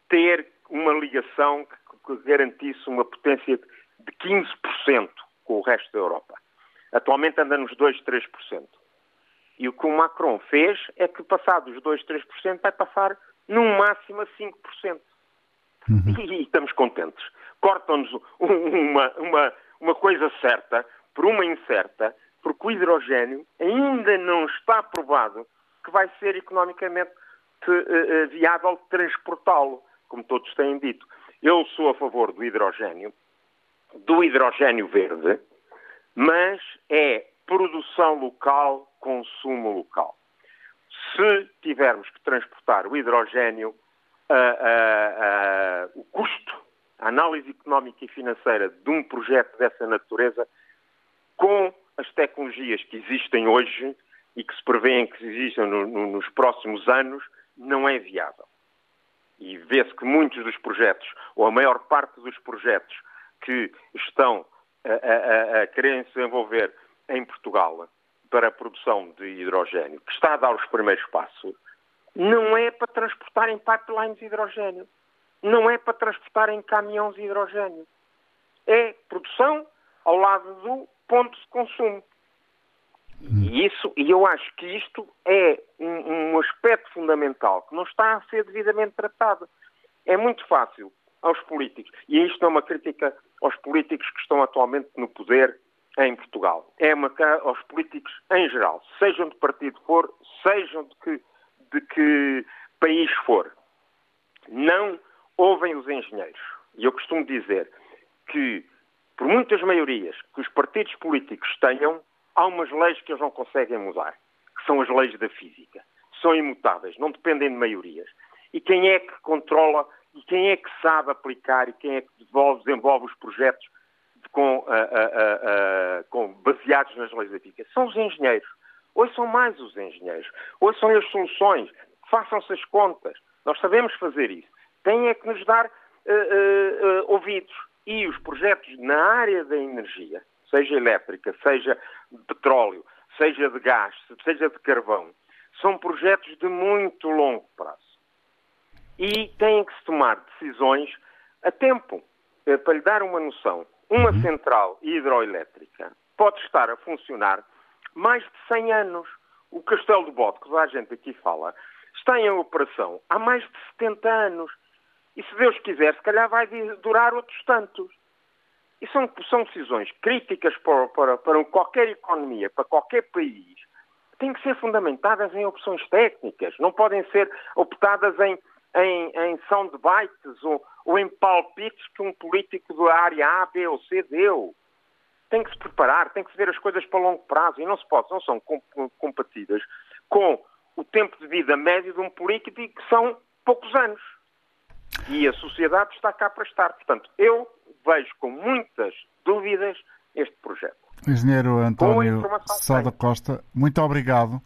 F: ter uma ligação que garantisse uma potência de 15% com o resto da Europa. Atualmente anda nos 2, 3%. E o que o Macron fez é que, passados os 2, 3%, vai passar no máximo a 5%. Uhum. E, e, estamos contentes. Cortam-nos uma, uma, uma coisa certa por uma incerta, porque o hidrogênio ainda não está provado que vai ser economicamente uh, viável transportá-lo, como todos têm dito. Eu sou a favor do hidrogênio, do hidrogênio verde, mas é produção local, consumo local. Se tivermos que transportar o hidrogênio, uh, uh, o custo, a análise económica e financeira de um projeto dessa natureza, com as tecnologias que existem hoje e que se prevêem que existam no, no, nos próximos anos, não é viável. E vê-se que muitos dos projetos, ou a maior parte dos projetos que estão a, a, a querer se envolver em Portugal para a produção de hidrogênio, que está a dar os primeiros passos, não é para transportar em pipelines hidrogênio, não é para transportar em caminhões de hidrogênio. É produção ao lado do ponto de consumo. E, isso, e eu acho que isto é um, um aspecto fundamental que não está a ser devidamente tratado. É muito fácil aos políticos, e isto é uma crítica aos políticos que estão atualmente no poder em Portugal. É uma aos políticos em geral, sejam de partido for, sejam de que, de que país for. Não ouvem os engenheiros. E eu costumo dizer que, por muitas maiorias que os partidos políticos tenham, há umas leis que eles não conseguem mudar, que são as leis da física. São imutáveis, não dependem de maiorias. E quem é que controla e quem é que sabe aplicar e quem é que desenvolve, desenvolve os projetos com, uh, uh, uh, com, baseados nas leis da física? São os engenheiros. Hoje são mais os engenheiros. Hoje são as soluções. Façam-se as contas. Nós sabemos fazer isso. Têm é que nos dar eh, eh, ouvidos. E os projetos na área da energia seja elétrica, seja de petróleo, seja de gás, seja de carvão, são projetos de muito longo prazo. E têm que se tomar decisões a tempo. Eh, para lhe dar uma noção, uma uhum. central hidroelétrica pode estar a funcionar mais de 100 anos. O Castelo de Bode, que a gente aqui fala, está em operação há mais de 70 anos. E se Deus quiser, se calhar vai durar outros tantos. E são, são decisões críticas para, para, para qualquer economia, para qualquer país, têm que ser fundamentadas em opções técnicas, não podem ser optadas em, em, em soundbites ou, ou em palpites que um político da área A, B ou C deu. Tem que se preparar, tem que se ver as coisas para longo prazo e não se pode, não são compatíveis com o tempo de vida médio de um político que são poucos anos. E a sociedade está cá para estar. Portanto, eu vejo com muitas dúvidas este projeto.
B: Engenheiro António Sá da Costa, muito obrigado.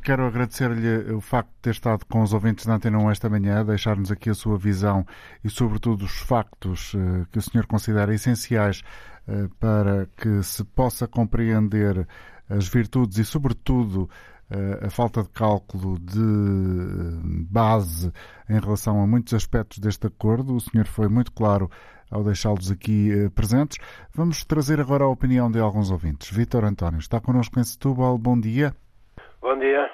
B: Quero agradecer-lhe o facto de ter estado com os ouvintes da Antena 1 esta manhã, deixar-nos aqui a sua visão e, sobretudo, os factos eh, que o senhor considera essenciais eh, para que se possa compreender as virtudes e, sobretudo, eh, a falta de cálculo de base em relação a muitos aspectos deste acordo. O senhor foi muito claro ao deixá-los aqui presentes. Vamos trazer agora a opinião de alguns ouvintes. Vítor António está connosco em Setúbal. Bom dia.
G: Bom dia.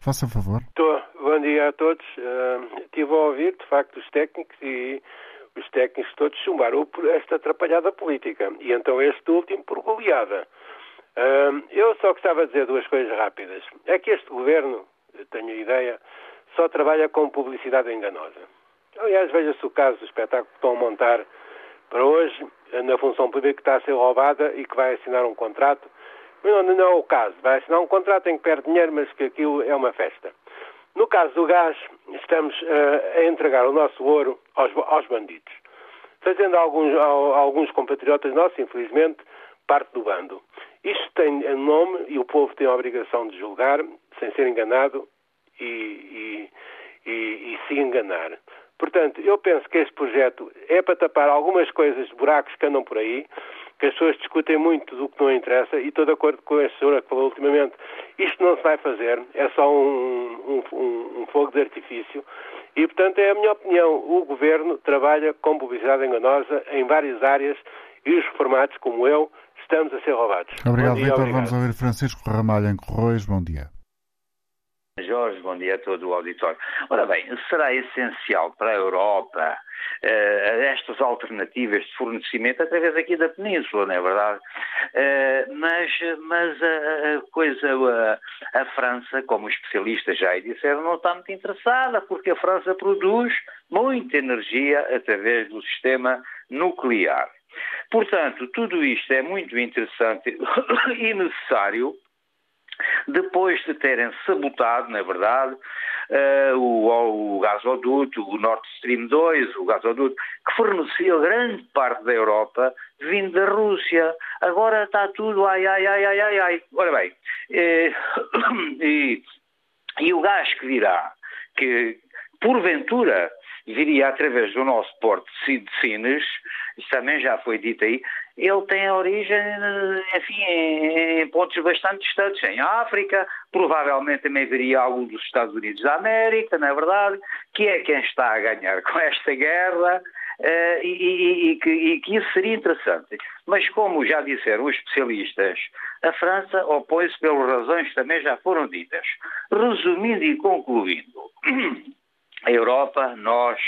B: Faça favor.
G: Tô. Bom dia a todos. Uh, estive a ouvir, de facto, os técnicos e os técnicos todos chumbaram por esta atrapalhada política. E então este último por goleada. Uh, eu só gostava de dizer duas coisas rápidas. É que este governo, tenho a ideia, só trabalha com publicidade enganosa. Aliás, veja-se o caso do espetáculo que estão a montar para hoje, na função pública que está a ser roubada e que vai assinar um contrato. Não, não é o caso. Vai assinar um contrato em que perde dinheiro, mas que aquilo é uma festa. No caso do gás, estamos uh, a entregar o nosso ouro aos, aos bandidos, fazendo alguns, alguns compatriotas nossos, infelizmente, parte do bando. Isto tem nome e o povo tem a obrigação de julgar, sem ser enganado e, e, e, e se enganar. Portanto, eu penso que este projeto é para tapar algumas coisas, buracos que andam por aí, que as pessoas discutem muito do que não interessa, e estou de acordo com a senhora que falou ultimamente, isto não se vai fazer, é só um, um, um fogo de artifício, e portanto é a minha opinião, o Governo trabalha com publicidade enganosa em várias áreas, e os reformados, como eu, estamos a ser roubados.
B: Obrigado, Vitor. Vamos ouvir Francisco Ramalho em Corroios. Bom dia.
H: Jorge, bom dia a todo o auditório. Ora bem, será essencial para a Europa uh, estas alternativas de fornecimento através aqui da Península, não é verdade? Uh, mas mas a, a coisa, a, a, França, como especialistas já disseram, não está muito interessada, porque a França produz muita energia através do sistema nuclear. Portanto, tudo isto é muito interessante e necessário depois de terem sabotado, na verdade, uh, o, o gasoduto, o Nord Stream 2, o gasoduto, que fornecia grande parte da Europa, vindo da Rússia. Agora está tudo ai, ai, ai, ai, ai, ai. Ora bem, eh, e, e o gás que virá, que porventura viria através do nosso porto de Sines, isso também já foi dito aí, ele tem origem, enfim, em, em pontos bastante distantes, em África, provavelmente também viria algum dos Estados Unidos da América, não é verdade? Que é quem está a ganhar com esta guerra, Uh, e, e, e, que, e, que, isso seria interessante. Mas, como já disseram os especialistas, a França opõe-se pelas razões que também já foram ditas. Resumindo e concluindo, a Europa, nós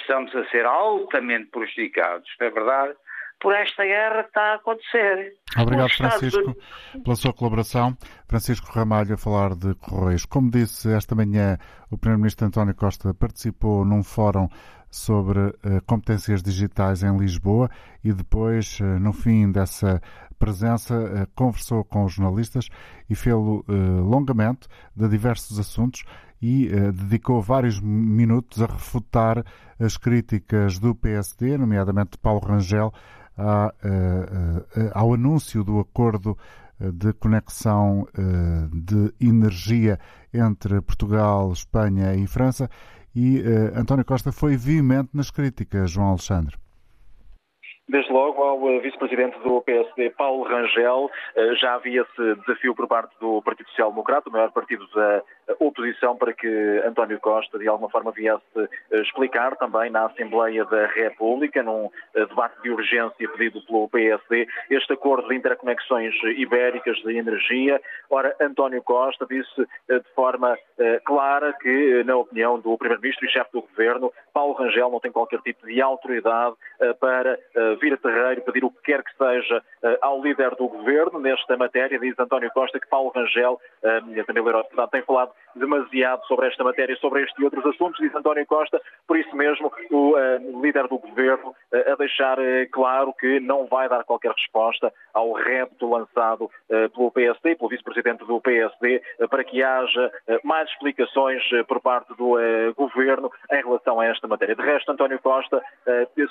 H: estamos a ser altamente prejudicados, não é verdade? Por esta guerra que está a acontecer.
B: Obrigado, Francisco, pela sua colaboração. Francisco Ramalho a falar de Correios. Como disse esta manhã, o Primeiro-Ministro António Costa participou num fórum sobre uh, competências digitais em Lisboa e depois, uh, no fim dessa presença, uh, conversou com os jornalistas e fê-lo longamente de diversos assuntos e dedicou vários minutos a refutar as críticas do PSD, nomeadamente de Paulo Rangel, uh, ao anúncio do acordo de conexão de energia entre Portugal, Espanha e França. E António Costa foi veemente nas críticas, João Alexandre.
I: Desde logo ao eh, vice-presidente do PSD, Paulo Rangel, eh, já havia esse desafio por parte do Partido Social Democrata, o maior partido da oposição, para que António Costa, de alguma forma, viesse eh, explicar também na Assembleia da República, num debate de urgência pedido pelo PSD, este acordo de interconexões ibéricas de energia. Ora, António Costa disse de forma clara que, na opinião do Primeiro-Ministro e chefe do Governo, Paulo Rangel não tem qualquer tipo de autoridade para vir a terreiro, pedir o que quer que seja eh, ao líder do governo nesta matéria. Diz António Costa que Paulo Rangel, eh, também o eurodeputado, tem falado demasiado sobre esta matéria, sobre este e outros assuntos, diz António Costa, por isso mesmo o uh, líder do governo uh, a deixar uh, claro que não vai dar qualquer resposta ao repto lançado pelo PSD, pelo vice-presidente do PSD, para que haja mais explicações por parte do governo em relação a esta matéria. De resto, António Costa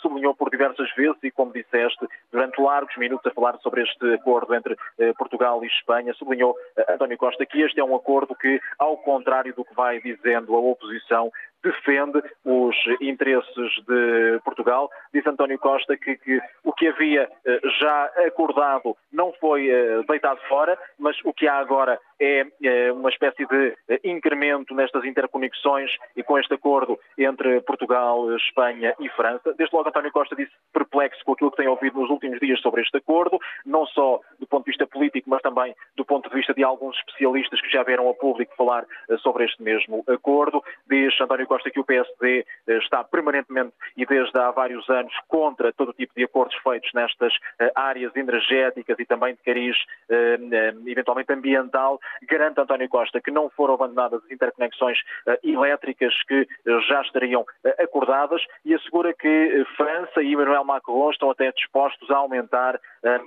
I: sublinhou por diversas vezes e, como disseste, durante largos minutos a falar sobre este acordo entre Portugal e Espanha, sublinhou António Costa que este é um acordo que, ao contrário do que vai dizendo a oposição, defende os interesses de Portugal. Diz António Costa que, que o que havia eh, já acordado não foi eh, deitado fora, mas o que há agora é, é uma espécie de incremento nestas interconexões e com este acordo entre Portugal, Espanha e França. Desde logo, António Costa disse perplexo com aquilo que tem ouvido nos últimos dias sobre este acordo, não só do ponto de vista político, mas também do ponto de vista de alguns especialistas que já vieram ao público falar eh, sobre este mesmo acordo. Diz António Costa que o PSD eh, está permanentemente e desde há vários anos contra todo tipo de acordos feitos nestas eh, áreas energéticas e também de cariz eventualmente ambiental. Garante António Costa que não foram abandonadas as interconexões elétricas que já estariam acordadas e assegura que França e Emmanuel Macron estão até dispostos a aumentar,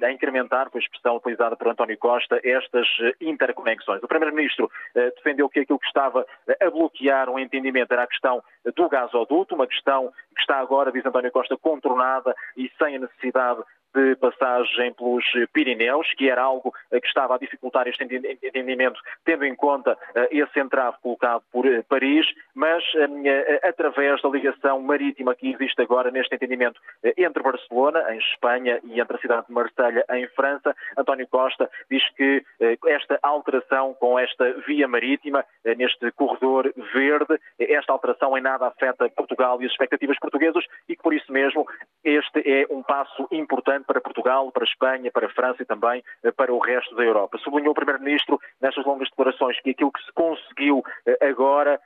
I: a incrementar, foi a expressão utilizada por António Costa, estas interconexões. O Primeiro-Ministro defendeu que aquilo que estava a bloquear um entendimento era a questão do gasoduto, uma questão que está agora, diz António Costa, contornada e sem a necessidade de passagem pelos Pirineus, que era algo que estava a dificultar este entendimento, tendo em conta eh, esse entrave colocado por eh, Paris, mas eh, através da ligação marítima que existe agora neste entendimento entre Barcelona, em Espanha, e entre a cidade de Marselha, em França, António Costa diz que esta alteração com esta via marítima, neste corredor verde, esta alteração em nada afeta Portugal e as expectativas portuguesas e que por isso mesmo este é um passo importante para Portugal, para Espanha, para a França e também eh, para o resto da Europa. Sublinhou o Primeiro-Ministro nestas longas declarações que aquilo que se conseguiu eh, agora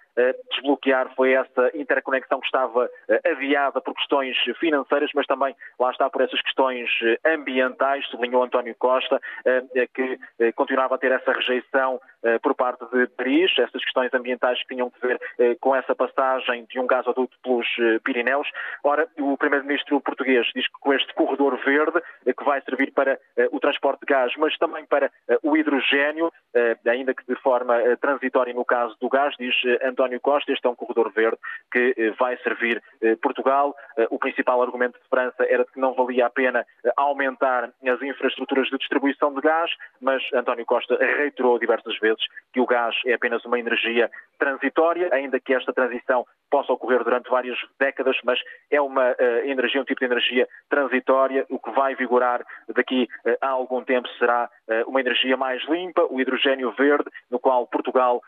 I: desbloquear foi essa interconexão que estava adiada por questões financeiras, mas também lá está por essas questões ambientais, sublinhou António Costa, que continuava a ter essa rejeição por parte de Paris, essas questões ambientais que tinham que ver com essa passagem de um gasoduto pelos Pirineus. Ora, o Primeiro-Ministro português diz que com este corredor verde eh, que vai servir para eh, o transporte de gás, mas também para eh, o hidrogênio, ainda que de forma transitória no caso do gás, diz António Costa, este é um corredor verde que vai servir Portugal. O principal argumento de França era de que não valia a pena aumentar as infraestruturas de distribuição de gás, mas António Costa reiterou diversas vezes que o gás é apenas uma energia transitória, ainda que esta transição possa ocorrer durante várias décadas, mas é uma uh, energia, um tipo de energia transitória. O que vai vigorar daqui uh, a algum tempo será uma energia mais limpa, o hidrogênio verde, no qual Portugal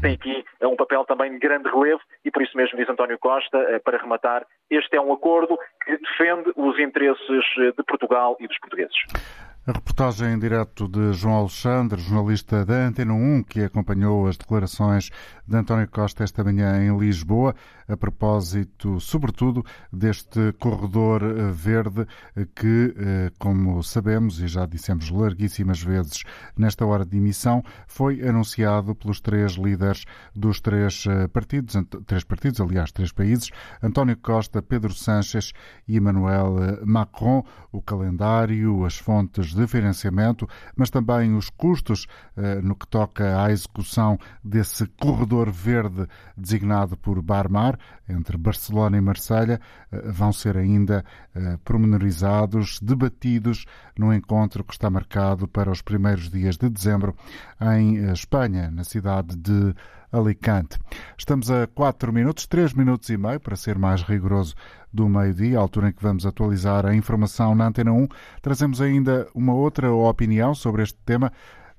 I: tem aqui um papel também de grande relevo e por isso mesmo diz António Costa, para rematar, este é um acordo que defende os interesses de Portugal e dos portugueses.
B: A reportagem em direto de João Alexandre, jornalista da Antena 1, que acompanhou as declarações de António Costa esta manhã em Lisboa, a propósito, sobretudo, deste corredor eh, verde que, eh, como sabemos e já dissemos larguíssimas vezes nesta hora de emissão, foi anunciado pelos três líderes dos três eh, partidos, três partidos, aliás, três países, António Costa, Pedro Sánchez e Emmanuel Macron. O calendário, as fontes de financiamento, mas também os custos eh, no que toca à execução desse corredor verde designado por Barmar, entre Barcelona e Marselha, eh, vão ser ainda eh, pormenorizados, debatidos no encontro que está marcado para os primeiros dias de dezembro em Espanha, na cidade de Alicante. Estamos a 4 minutos, 3 minutos e meio, para ser mais rigoroso, do meio-dia, altura em que vamos atualizar a informação na Antena 1. Trazemos ainda uma outra opinião sobre este tema.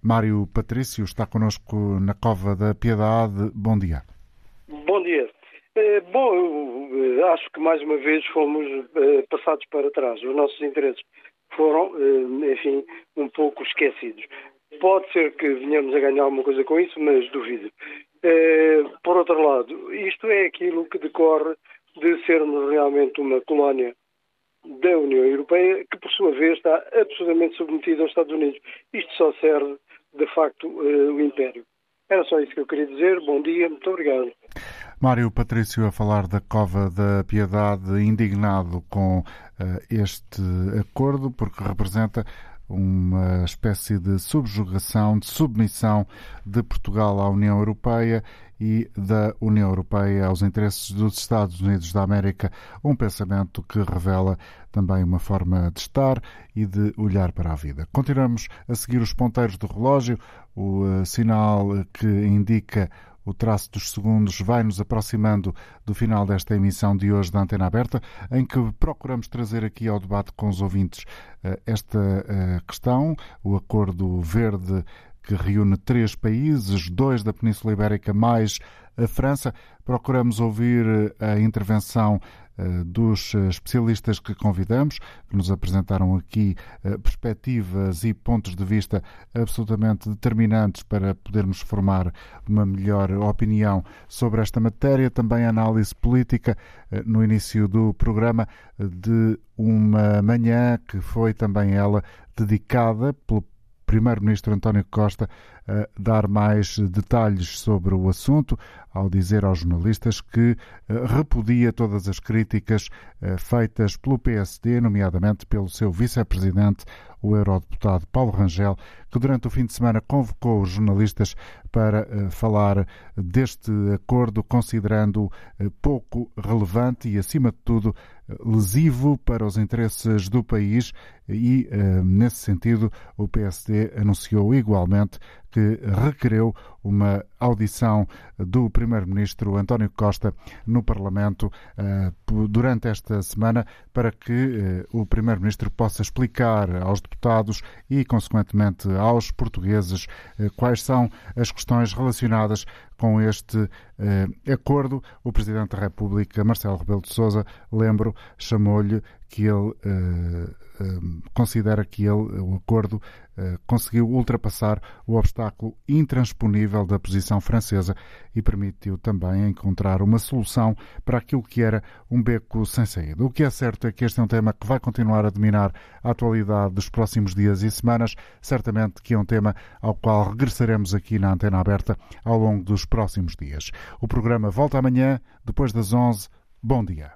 B: Mário Patrício está connosco na Cova da Piedade. Bom dia.
J: Bom dia. É, bom, eu eh, acho que mais uma vez fomos é, passados para trás. Os nossos interesses foram, enfim, um pouco esquecidos. Pode ser que venhamos a ganhar alguma coisa com isso, mas duvido. Eh, por outro lado, isto é aquilo que decorre de sermos realmente uma colónia da União Europeia, que por sua vez está absolutamente submetida aos Estados Unidos. Isto só serve, de facto, uh, o Império. Era só isso que eu queria dizer. Bom dia, muito obrigado.
B: Mário Patrício a falar da Cova da Piedade, indignado com uh, este acordo, porque representa uma espécie de subjugação, de submissão de Portugal à União Europeia e da União Europeia aos interesses dos Estados Unidos da América, um pensamento que revela também uma forma de estar e de olhar para a vida. Continuamos a seguir os ponteiros do relógio, o uh, sinal que indica o traço dos segundos vai nos aproximando do final desta emissão de hoje da Antena Aberta, em que procuramos trazer aqui ao debate com os ouvintes eh, esta eh, questão, o acordo verde que reúne três países, dois da Península Ibérica mais a França. Procuramos ouvir a intervenção eh, dos eh, especialistas que convidamos, que nos apresentaram aqui eh, perspectivas e pontos de vista absolutamente determinantes para podermos formar uma melhor opinião sobre esta matéria. Também análise política no início do programa de uma manhã que foi também ela dedicada pelo Primeiro-Ministro António Costa a dar mais detalhes sobre o assunto, ao dizer aos jornalistas que eh, repudia todas as críticas eh, feitas pelo PSD, nomeadamente pelo seu vice-presidente, o eurodeputado Paulo Rangel, que durante o fim de semana convocou os jornalistas para eh, falar deste acordo, considerando pouco relevante e, acima de tudo, lesivo para os interesses do país e, nesse sentido, o PSD anunciou igualmente que requereu uma audição do Primeiro-Ministro António Costa no Parlamento eh, durante esta semana para que eh, o Primeiro-Ministro possa explicar aos deputados e, consequentemente, aos portugueses eh, quais são as questões relacionadas com este acordo. O Presidente da República, Marcelo Rebelo de Sousa, lembro, chamou-lhe que ele considera que ele, o acordo eh, conseguiu ultrapassar o obstáculo intransponível da posição francesa e permitiu também encontrar uma solução para aquilo que era um beco sem saída. O que é certo é que este é um tema que vai continuar a dominar a atualidade dos próximos dias e semanas, certamente que é um tema ao qual regressaremos aqui na Antena Aberta ao longo dos próximos dias. O programa volta amanhã, depois das 11. Bom dia.